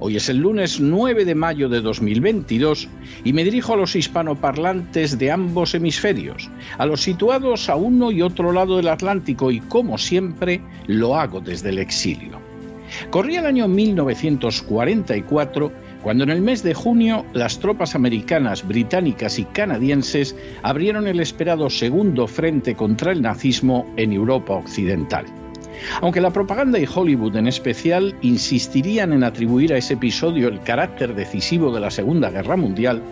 Hoy es el lunes 9 de mayo de 2022 y me dirijo a los hispanoparlantes de ambos hemisferios, a los situados a uno y otro lado del Atlántico y como siempre lo hago desde el exilio. Corría el año 1944 cuando en el mes de junio las tropas americanas, británicas y canadienses abrieron el esperado segundo frente contra el nazismo en Europa Occidental. Aunque la propaganda y Hollywood en especial insistirían en atribuir a ese episodio el carácter decisivo de la Segunda Guerra Mundial,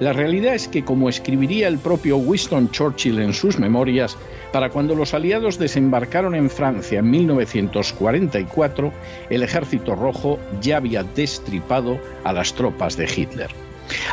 la realidad es que, como escribiría el propio Winston Churchill en sus memorias, para cuando los aliados desembarcaron en Francia en 1944, el Ejército Rojo ya había destripado a las tropas de Hitler.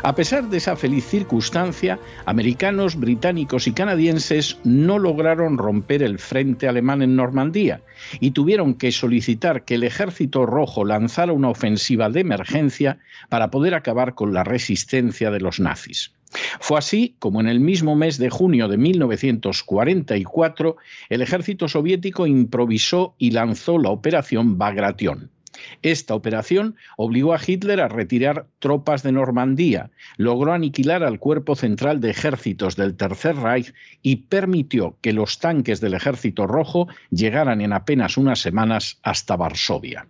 A pesar de esa feliz circunstancia, americanos, británicos y canadienses no lograron romper el frente alemán en Normandía y tuvieron que solicitar que el ejército rojo lanzara una ofensiva de emergencia para poder acabar con la resistencia de los nazis. Fue así como en el mismo mes de junio de 1944 el ejército soviético improvisó y lanzó la operación Bagration. Esta operación obligó a Hitler a retirar tropas de Normandía, logró aniquilar al cuerpo central de ejércitos del Tercer Reich y permitió que los tanques del Ejército Rojo llegaran en apenas unas semanas hasta Varsovia.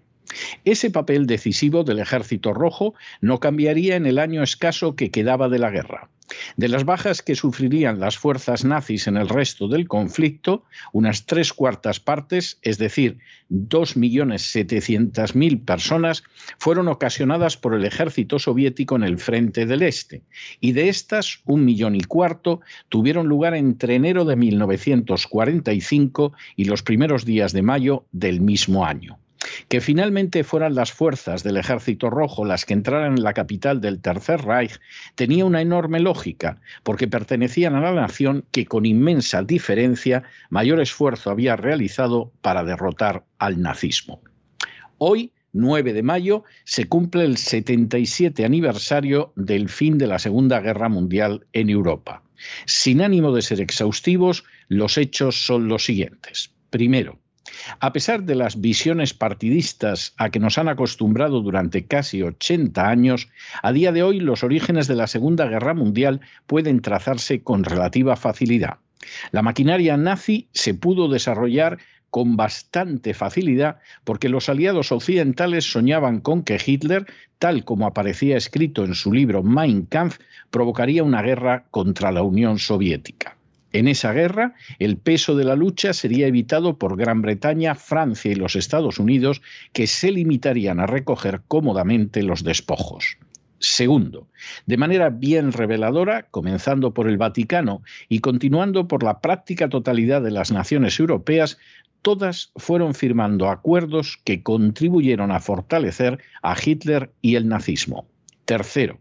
Ese papel decisivo del Ejército Rojo no cambiaría en el año escaso que quedaba de la guerra. De las bajas que sufrirían las fuerzas nazis en el resto del conflicto, unas tres cuartas partes, es decir, 2.700.000 personas, fueron ocasionadas por el ejército soviético en el frente del Este, y de estas, un millón y cuarto tuvieron lugar entre enero de 1945 y los primeros días de mayo del mismo año. Que finalmente fueran las fuerzas del Ejército Rojo las que entraran en la capital del Tercer Reich tenía una enorme lógica, porque pertenecían a la nación que con inmensa diferencia mayor esfuerzo había realizado para derrotar al nazismo. Hoy, 9 de mayo, se cumple el 77 aniversario del fin de la Segunda Guerra Mundial en Europa. Sin ánimo de ser exhaustivos, los hechos son los siguientes. Primero, a pesar de las visiones partidistas a que nos han acostumbrado durante casi 80 años, a día de hoy los orígenes de la Segunda Guerra Mundial pueden trazarse con relativa facilidad. La maquinaria nazi se pudo desarrollar con bastante facilidad porque los aliados occidentales soñaban con que Hitler, tal como aparecía escrito en su libro Mein Kampf, provocaría una guerra contra la Unión Soviética. En esa guerra, el peso de la lucha sería evitado por Gran Bretaña, Francia y los Estados Unidos, que se limitarían a recoger cómodamente los despojos. Segundo, de manera bien reveladora, comenzando por el Vaticano y continuando por la práctica totalidad de las naciones europeas, todas fueron firmando acuerdos que contribuyeron a fortalecer a Hitler y el nazismo. Tercero,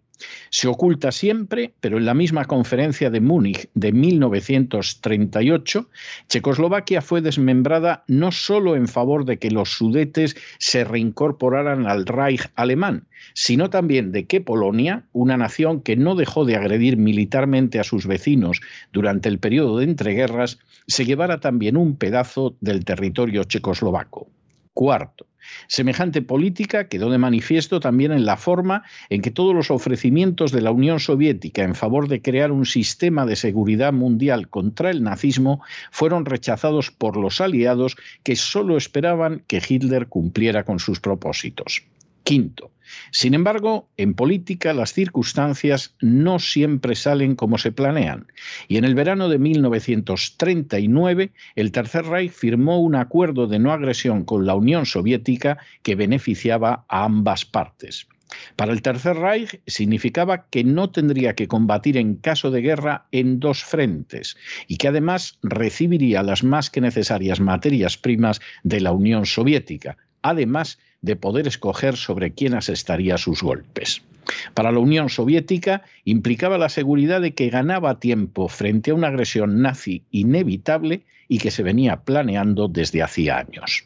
se oculta siempre, pero en la misma conferencia de Múnich de 1938, Checoslovaquia fue desmembrada no solo en favor de que los sudetes se reincorporaran al Reich alemán, sino también de que Polonia, una nación que no dejó de agredir militarmente a sus vecinos durante el periodo de entreguerras, se llevara también un pedazo del territorio checoslovaco. Cuarto, Semejante política quedó de manifiesto también en la forma en que todos los ofrecimientos de la Unión Soviética en favor de crear un sistema de seguridad mundial contra el nazismo fueron rechazados por los aliados que solo esperaban que Hitler cumpliera con sus propósitos. Quinto, sin embargo, en política las circunstancias no siempre salen como se planean, y en el verano de 1939 el Tercer Reich firmó un acuerdo de no agresión con la Unión Soviética que beneficiaba a ambas partes. Para el Tercer Reich significaba que no tendría que combatir en caso de guerra en dos frentes y que además recibiría las más que necesarias materias primas de la Unión Soviética, además de poder escoger sobre quién asestaría sus golpes. Para la Unión Soviética implicaba la seguridad de que ganaba tiempo frente a una agresión nazi inevitable y que se venía planeando desde hacía años.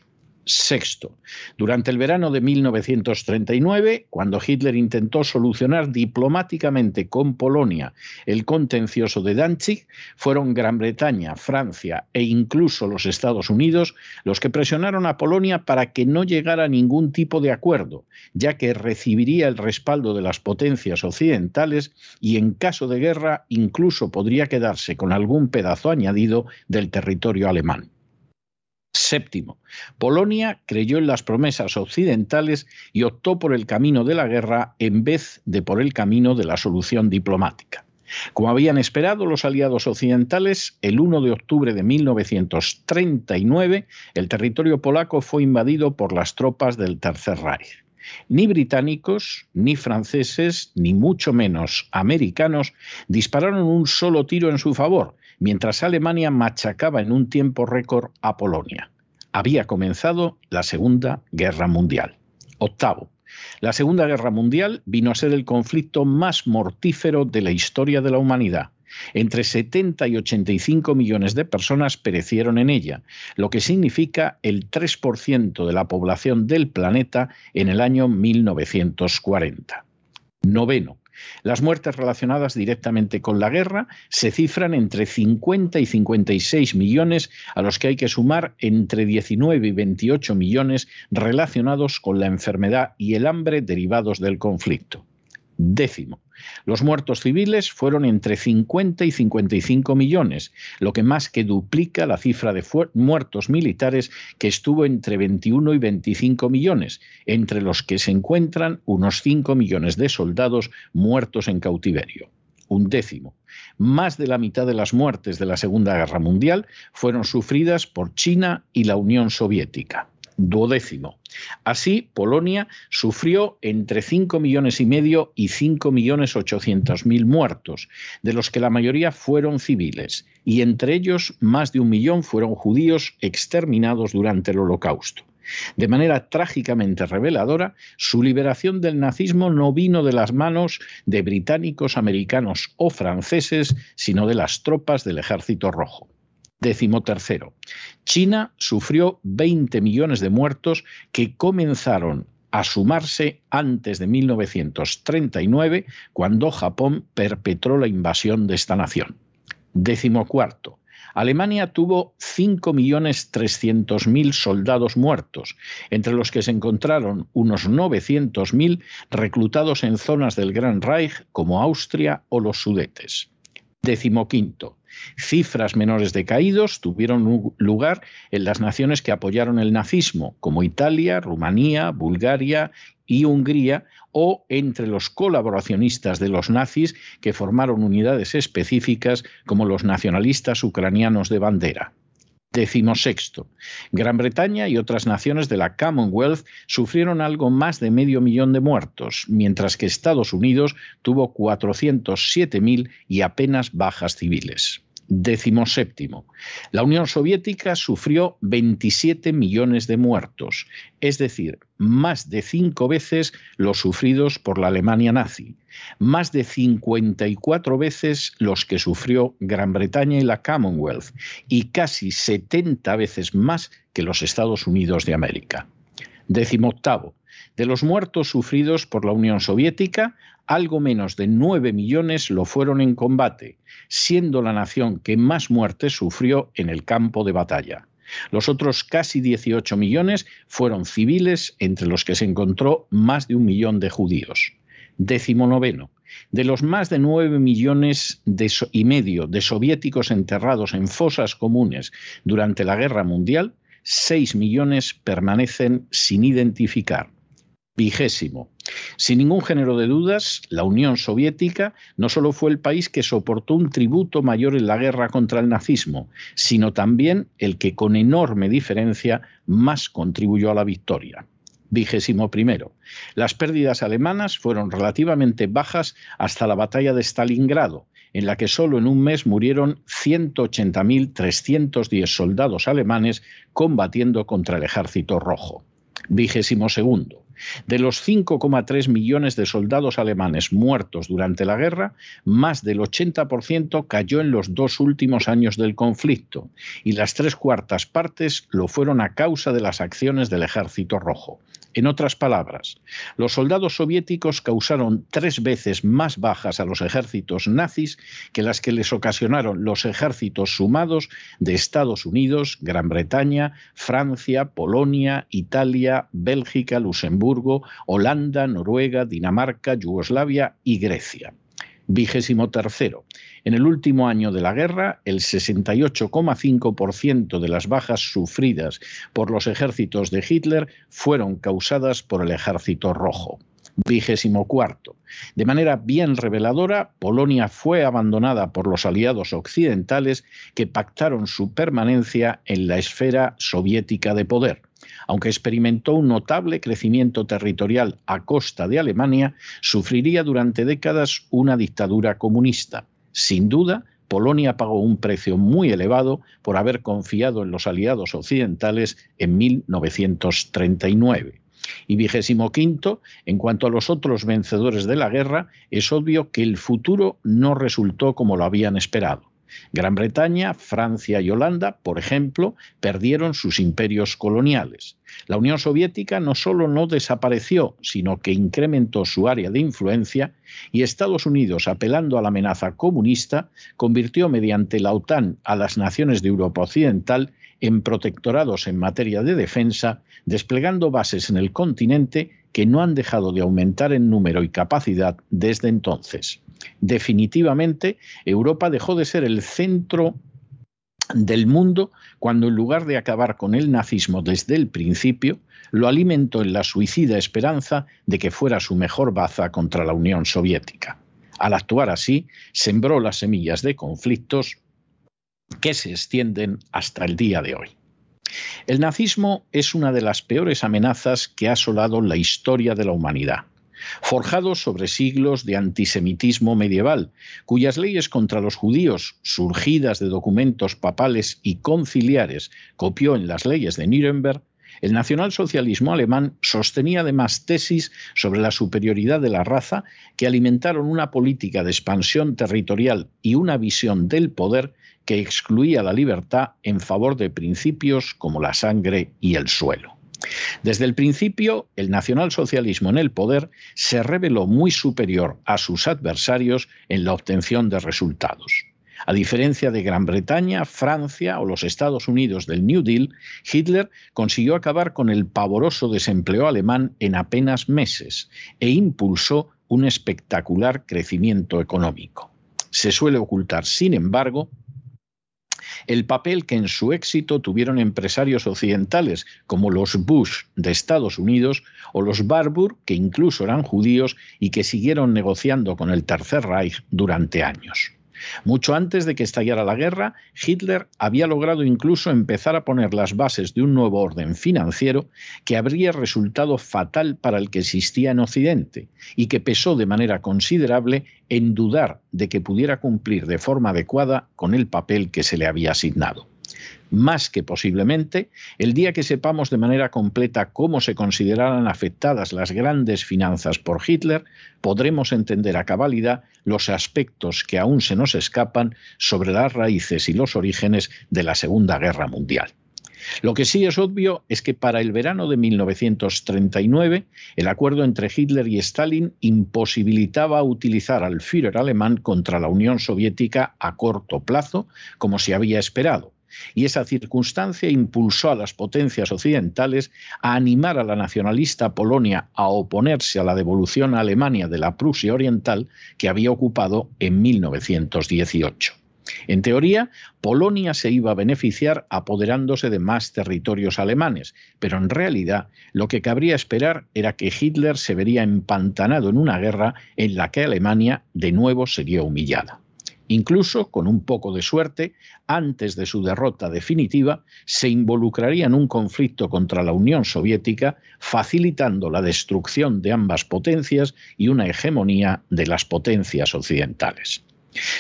Sexto, durante el verano de 1939, cuando Hitler intentó solucionar diplomáticamente con Polonia el contencioso de Danzig, fueron Gran Bretaña, Francia e incluso los Estados Unidos los que presionaron a Polonia para que no llegara a ningún tipo de acuerdo, ya que recibiría el respaldo de las potencias occidentales y en caso de guerra incluso podría quedarse con algún pedazo añadido del territorio alemán. Séptimo, Polonia creyó en las promesas occidentales y optó por el camino de la guerra en vez de por el camino de la solución diplomática. Como habían esperado los aliados occidentales, el 1 de octubre de 1939 el territorio polaco fue invadido por las tropas del Tercer Reich. Ni británicos, ni franceses, ni mucho menos americanos dispararon un solo tiro en su favor, mientras Alemania machacaba en un tiempo récord a Polonia. Había comenzado la Segunda Guerra Mundial. Octavo. La Segunda Guerra Mundial vino a ser el conflicto más mortífero de la historia de la humanidad. Entre 70 y 85 millones de personas perecieron en ella, lo que significa el 3% de la población del planeta en el año 1940. Noveno. Las muertes relacionadas directamente con la guerra se cifran entre 50 y 56 millones, a los que hay que sumar entre 19 y 28 millones relacionados con la enfermedad y el hambre derivados del conflicto. Décimo. Los muertos civiles fueron entre 50 y 55 millones, lo que más que duplica la cifra de muertos militares que estuvo entre 21 y 25 millones, entre los que se encuentran unos 5 millones de soldados muertos en cautiverio. Un décimo. Más de la mitad de las muertes de la Segunda Guerra Mundial fueron sufridas por China y la Unión Soviética duodécimo. Así, Polonia sufrió entre 5 millones y medio y 5 millones 800 mil muertos, de los que la mayoría fueron civiles, y entre ellos más de un millón fueron judíos exterminados durante el Holocausto. De manera trágicamente reveladora, su liberación del nazismo no vino de las manos de británicos, americanos o franceses, sino de las tropas del Ejército Rojo. Décimo tercero, China sufrió 20 millones de muertos que comenzaron a sumarse antes de 1939, cuando Japón perpetró la invasión de esta nación. Décimo cuarto, Alemania tuvo 5.300.000 soldados muertos, entre los que se encontraron unos 900.000 reclutados en zonas del Gran Reich como Austria o los Sudetes. Décimo quinto, Cifras menores de caídos tuvieron lugar en las naciones que apoyaron el nazismo, como Italia, Rumanía, Bulgaria y Hungría, o entre los colaboracionistas de los nazis que formaron unidades específicas como los nacionalistas ucranianos de bandera. Décimo sexto. Gran Bretaña y otras naciones de la Commonwealth sufrieron algo más de medio millón de muertos, mientras que Estados Unidos tuvo 407.000 y apenas bajas civiles. Décimo séptimo. La Unión Soviética sufrió 27 millones de muertos, es decir, más de cinco veces los sufridos por la Alemania nazi, más de 54 veces los que sufrió Gran Bretaña y la Commonwealth, y casi 70 veces más que los Estados Unidos de América. Décimo octavo. De los muertos sufridos por la Unión Soviética, algo menos de 9 millones lo fueron en combate, siendo la nación que más muertes sufrió en el campo de batalla. Los otros casi 18 millones fueron civiles, entre los que se encontró más de un millón de judíos. Décimo noveno. De los más de 9 millones y medio de soviéticos enterrados en fosas comunes durante la Guerra Mundial, 6 millones permanecen sin identificar. Vigésimo. Sin ningún género de dudas, la Unión Soviética no solo fue el país que soportó un tributo mayor en la guerra contra el nazismo, sino también el que con enorme diferencia más contribuyó a la victoria. Vigésimo primero. Las pérdidas alemanas fueron relativamente bajas hasta la batalla de Stalingrado, en la que solo en un mes murieron 180.310 soldados alemanes combatiendo contra el ejército rojo. Vigésimo segundo. De los 5,3 millones de soldados alemanes muertos durante la guerra, más del 80% cayó en los dos últimos años del conflicto y las tres cuartas partes lo fueron a causa de las acciones del Ejército Rojo. En otras palabras, los soldados soviéticos causaron tres veces más bajas a los ejércitos nazis que las que les ocasionaron los ejércitos sumados de Estados Unidos, Gran Bretaña, Francia, Polonia, Italia, Bélgica, Luxemburgo, Holanda, Noruega, Dinamarca, Yugoslavia y Grecia. Vigésimo tercero. En el último año de la guerra, el 68,5% de las bajas sufridas por los ejércitos de Hitler fueron causadas por el ejército rojo. Vigésimo cuarto. De manera bien reveladora, Polonia fue abandonada por los aliados occidentales que pactaron su permanencia en la esfera soviética de poder aunque experimentó un notable crecimiento territorial a costa de Alemania, sufriría durante décadas una dictadura comunista. Sin duda, Polonia pagó un precio muy elevado por haber confiado en los aliados occidentales en 1939. Y vigésimo quinto, en cuanto a los otros vencedores de la guerra, es obvio que el futuro no resultó como lo habían esperado. Gran Bretaña, Francia y Holanda, por ejemplo, perdieron sus imperios coloniales. La Unión Soviética no solo no desapareció, sino que incrementó su área de influencia y Estados Unidos, apelando a la amenaza comunista, convirtió mediante la OTAN a las naciones de Europa Occidental en protectorados en materia de defensa, desplegando bases en el continente que no han dejado de aumentar en número y capacidad desde entonces. Definitivamente, Europa dejó de ser el centro del mundo cuando en lugar de acabar con el nazismo desde el principio, lo alimentó en la suicida esperanza de que fuera su mejor baza contra la Unión Soviética. Al actuar así, sembró las semillas de conflictos que se extienden hasta el día de hoy. El nazismo es una de las peores amenazas que ha asolado la historia de la humanidad forjado sobre siglos de antisemitismo medieval, cuyas leyes contra los judíos, surgidas de documentos papales y conciliares, copió en las leyes de Nuremberg, el nacionalsocialismo alemán sostenía además tesis sobre la superioridad de la raza que alimentaron una política de expansión territorial y una visión del poder que excluía la libertad en favor de principios como la sangre y el suelo. Desde el principio, el nacionalsocialismo en el poder se reveló muy superior a sus adversarios en la obtención de resultados. A diferencia de Gran Bretaña, Francia o los Estados Unidos del New Deal, Hitler consiguió acabar con el pavoroso desempleo alemán en apenas meses e impulsó un espectacular crecimiento económico. Se suele ocultar, sin embargo, el papel que en su éxito tuvieron empresarios occidentales como los Bush de Estados Unidos o los Barbour, que incluso eran judíos y que siguieron negociando con el Tercer Reich durante años. Mucho antes de que estallara la guerra, Hitler había logrado incluso empezar a poner las bases de un nuevo orden financiero que habría resultado fatal para el que existía en Occidente y que pesó de manera considerable en dudar de que pudiera cumplir de forma adecuada con el papel que se le había asignado más que posiblemente, el día que sepamos de manera completa cómo se consideraran afectadas las grandes finanzas por Hitler, podremos entender a cabalidad los aspectos que aún se nos escapan sobre las raíces y los orígenes de la Segunda Guerra Mundial. Lo que sí es obvio es que para el verano de 1939 el acuerdo entre Hitler y Stalin imposibilitaba utilizar al Führer alemán contra la Unión Soviética a corto plazo, como se había esperado, y esa circunstancia impulsó a las potencias occidentales a animar a la nacionalista Polonia a oponerse a la devolución a Alemania de la Prusia Oriental que había ocupado en 1918. En teoría, Polonia se iba a beneficiar apoderándose de más territorios alemanes, pero en realidad lo que cabría esperar era que Hitler se vería empantanado en una guerra en la que Alemania de nuevo sería humillada. Incluso, con un poco de suerte, antes de su derrota definitiva, se involucraría en un conflicto contra la Unión Soviética, facilitando la destrucción de ambas potencias y una hegemonía de las potencias occidentales.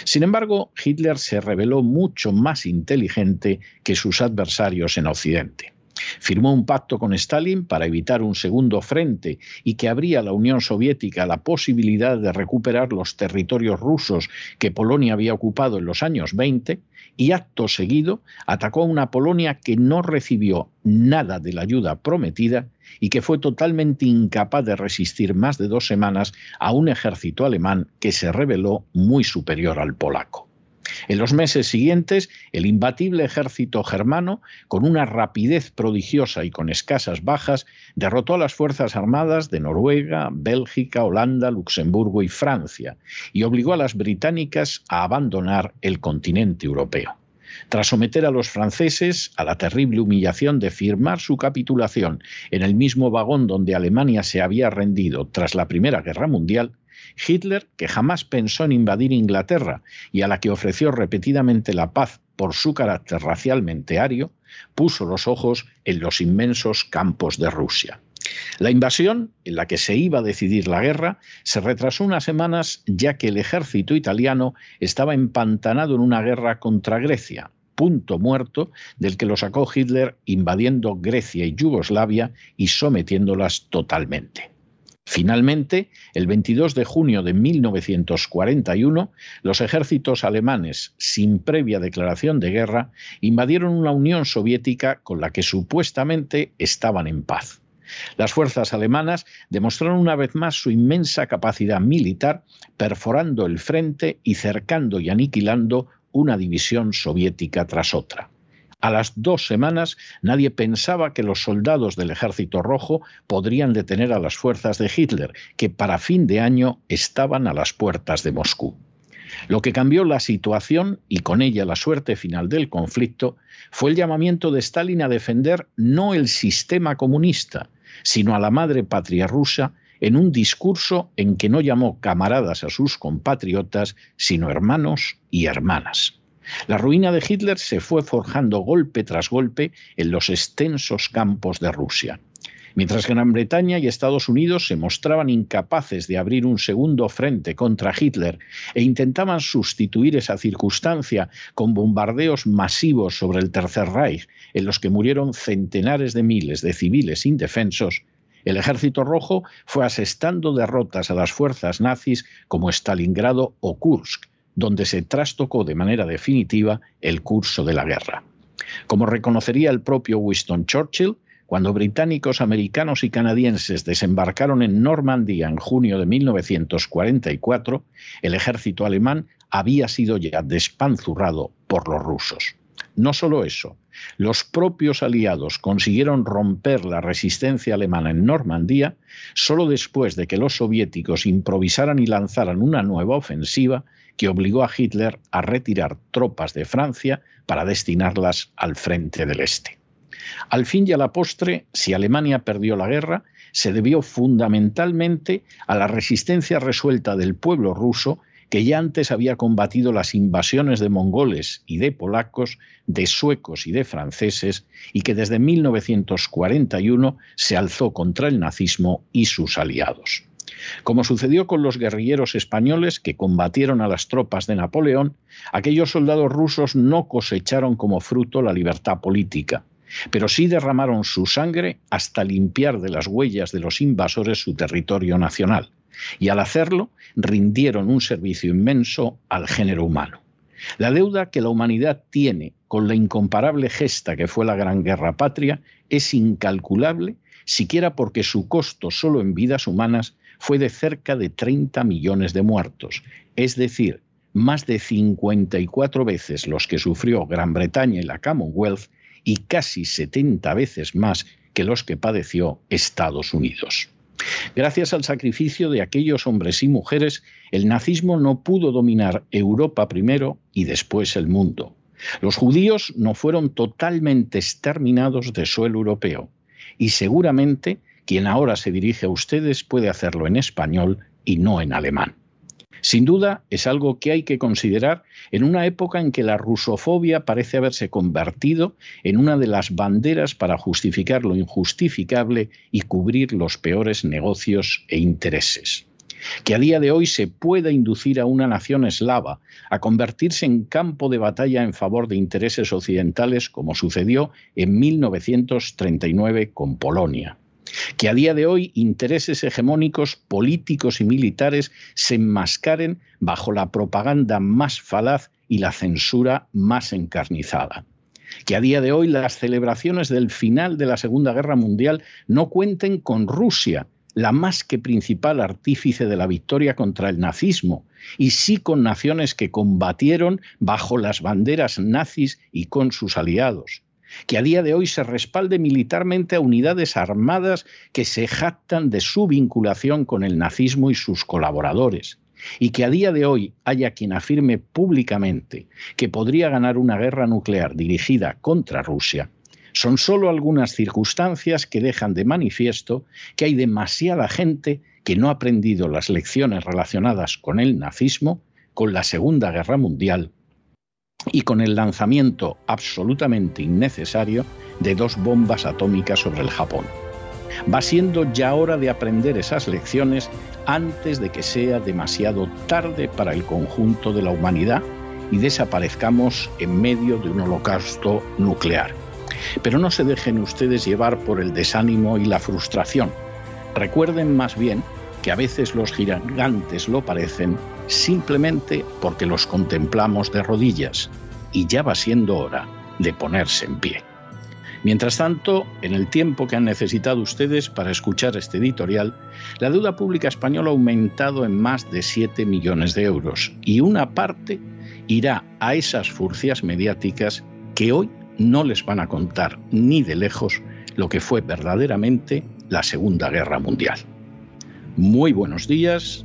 Sin embargo, Hitler se reveló mucho más inteligente que sus adversarios en Occidente. Firmó un pacto con Stalin para evitar un segundo frente y que abría a la Unión Soviética la posibilidad de recuperar los territorios rusos que Polonia había ocupado en los años 20 y acto seguido atacó a una Polonia que no recibió nada de la ayuda prometida y que fue totalmente incapaz de resistir más de dos semanas a un ejército alemán que se reveló muy superior al polaco. En los meses siguientes, el imbatible ejército germano, con una rapidez prodigiosa y con escasas bajas, derrotó a las Fuerzas Armadas de Noruega, Bélgica, Holanda, Luxemburgo y Francia, y obligó a las británicas a abandonar el continente europeo. Tras someter a los franceses a la terrible humillación de firmar su capitulación en el mismo vagón donde Alemania se había rendido tras la Primera Guerra Mundial, Hitler, que jamás pensó en invadir Inglaterra y a la que ofreció repetidamente la paz por su carácter racialmente ario, puso los ojos en los inmensos campos de Rusia. La invasión, en la que se iba a decidir la guerra, se retrasó unas semanas ya que el ejército italiano estaba empantanado en una guerra contra Grecia, punto muerto del que lo sacó Hitler invadiendo Grecia y Yugoslavia y sometiéndolas totalmente. Finalmente, el 22 de junio de 1941, los ejércitos alemanes, sin previa declaración de guerra, invadieron una Unión Soviética con la que supuestamente estaban en paz. Las fuerzas alemanas demostraron una vez más su inmensa capacidad militar, perforando el frente y cercando y aniquilando una división soviética tras otra. A las dos semanas nadie pensaba que los soldados del Ejército Rojo podrían detener a las fuerzas de Hitler, que para fin de año estaban a las puertas de Moscú. Lo que cambió la situación y con ella la suerte final del conflicto fue el llamamiento de Stalin a defender no el sistema comunista, sino a la madre patria rusa en un discurso en que no llamó camaradas a sus compatriotas, sino hermanos y hermanas. La ruina de Hitler se fue forjando golpe tras golpe en los extensos campos de Rusia. Mientras Gran Bretaña y Estados Unidos se mostraban incapaces de abrir un segundo frente contra Hitler e intentaban sustituir esa circunstancia con bombardeos masivos sobre el Tercer Reich, en los que murieron centenares de miles de civiles indefensos, el Ejército Rojo fue asestando derrotas a las fuerzas nazis como Stalingrado o Kursk, donde se trastocó de manera definitiva el curso de la guerra. Como reconocería el propio Winston Churchill, cuando británicos, americanos y canadienses desembarcaron en Normandía en junio de 1944, el ejército alemán había sido ya despanzurrado por los rusos. No solo eso, los propios aliados consiguieron romper la resistencia alemana en Normandía solo después de que los soviéticos improvisaran y lanzaran una nueva ofensiva que obligó a Hitler a retirar tropas de Francia para destinarlas al frente del Este. Al fin y a la postre, si Alemania perdió la guerra, se debió fundamentalmente a la resistencia resuelta del pueblo ruso que ya antes había combatido las invasiones de mongoles y de polacos, de suecos y de franceses, y que desde 1941 se alzó contra el nazismo y sus aliados. Como sucedió con los guerrilleros españoles que combatieron a las tropas de Napoleón, aquellos soldados rusos no cosecharon como fruto la libertad política, pero sí derramaron su sangre hasta limpiar de las huellas de los invasores su territorio nacional, y al hacerlo rindieron un servicio inmenso al género humano. La deuda que la humanidad tiene con la incomparable gesta que fue la Gran Guerra Patria es incalculable, siquiera porque su costo solo en vidas humanas fue de cerca de 30 millones de muertos, es decir, más de 54 veces los que sufrió Gran Bretaña y la Commonwealth y casi 70 veces más que los que padeció Estados Unidos. Gracias al sacrificio de aquellos hombres y mujeres, el nazismo no pudo dominar Europa primero y después el mundo. Los judíos no fueron totalmente exterminados de suelo europeo y seguramente quien ahora se dirige a ustedes puede hacerlo en español y no en alemán. Sin duda, es algo que hay que considerar en una época en que la rusofobia parece haberse convertido en una de las banderas para justificar lo injustificable y cubrir los peores negocios e intereses. Que a día de hoy se pueda inducir a una nación eslava a convertirse en campo de batalla en favor de intereses occidentales como sucedió en 1939 con Polonia que a día de hoy intereses hegemónicos políticos y militares se enmascaren bajo la propaganda más falaz y la censura más encarnizada. Que a día de hoy las celebraciones del final de la Segunda Guerra Mundial no cuenten con Rusia, la más que principal artífice de la victoria contra el nazismo, y sí con naciones que combatieron bajo las banderas nazis y con sus aliados que a día de hoy se respalde militarmente a unidades armadas que se jactan de su vinculación con el nazismo y sus colaboradores, y que a día de hoy haya quien afirme públicamente que podría ganar una guerra nuclear dirigida contra Rusia, son solo algunas circunstancias que dejan de manifiesto que hay demasiada gente que no ha aprendido las lecciones relacionadas con el nazismo, con la Segunda Guerra Mundial y con el lanzamiento absolutamente innecesario de dos bombas atómicas sobre el Japón. Va siendo ya hora de aprender esas lecciones antes de que sea demasiado tarde para el conjunto de la humanidad y desaparezcamos en medio de un holocausto nuclear. Pero no se dejen ustedes llevar por el desánimo y la frustración. Recuerden más bien que a veces los gigantes lo parecen simplemente porque los contemplamos de rodillas y ya va siendo hora de ponerse en pie. Mientras tanto, en el tiempo que han necesitado ustedes para escuchar este editorial, la deuda pública española ha aumentado en más de 7 millones de euros y una parte irá a esas furcias mediáticas que hoy no les van a contar ni de lejos lo que fue verdaderamente la Segunda Guerra Mundial. Muy buenos días,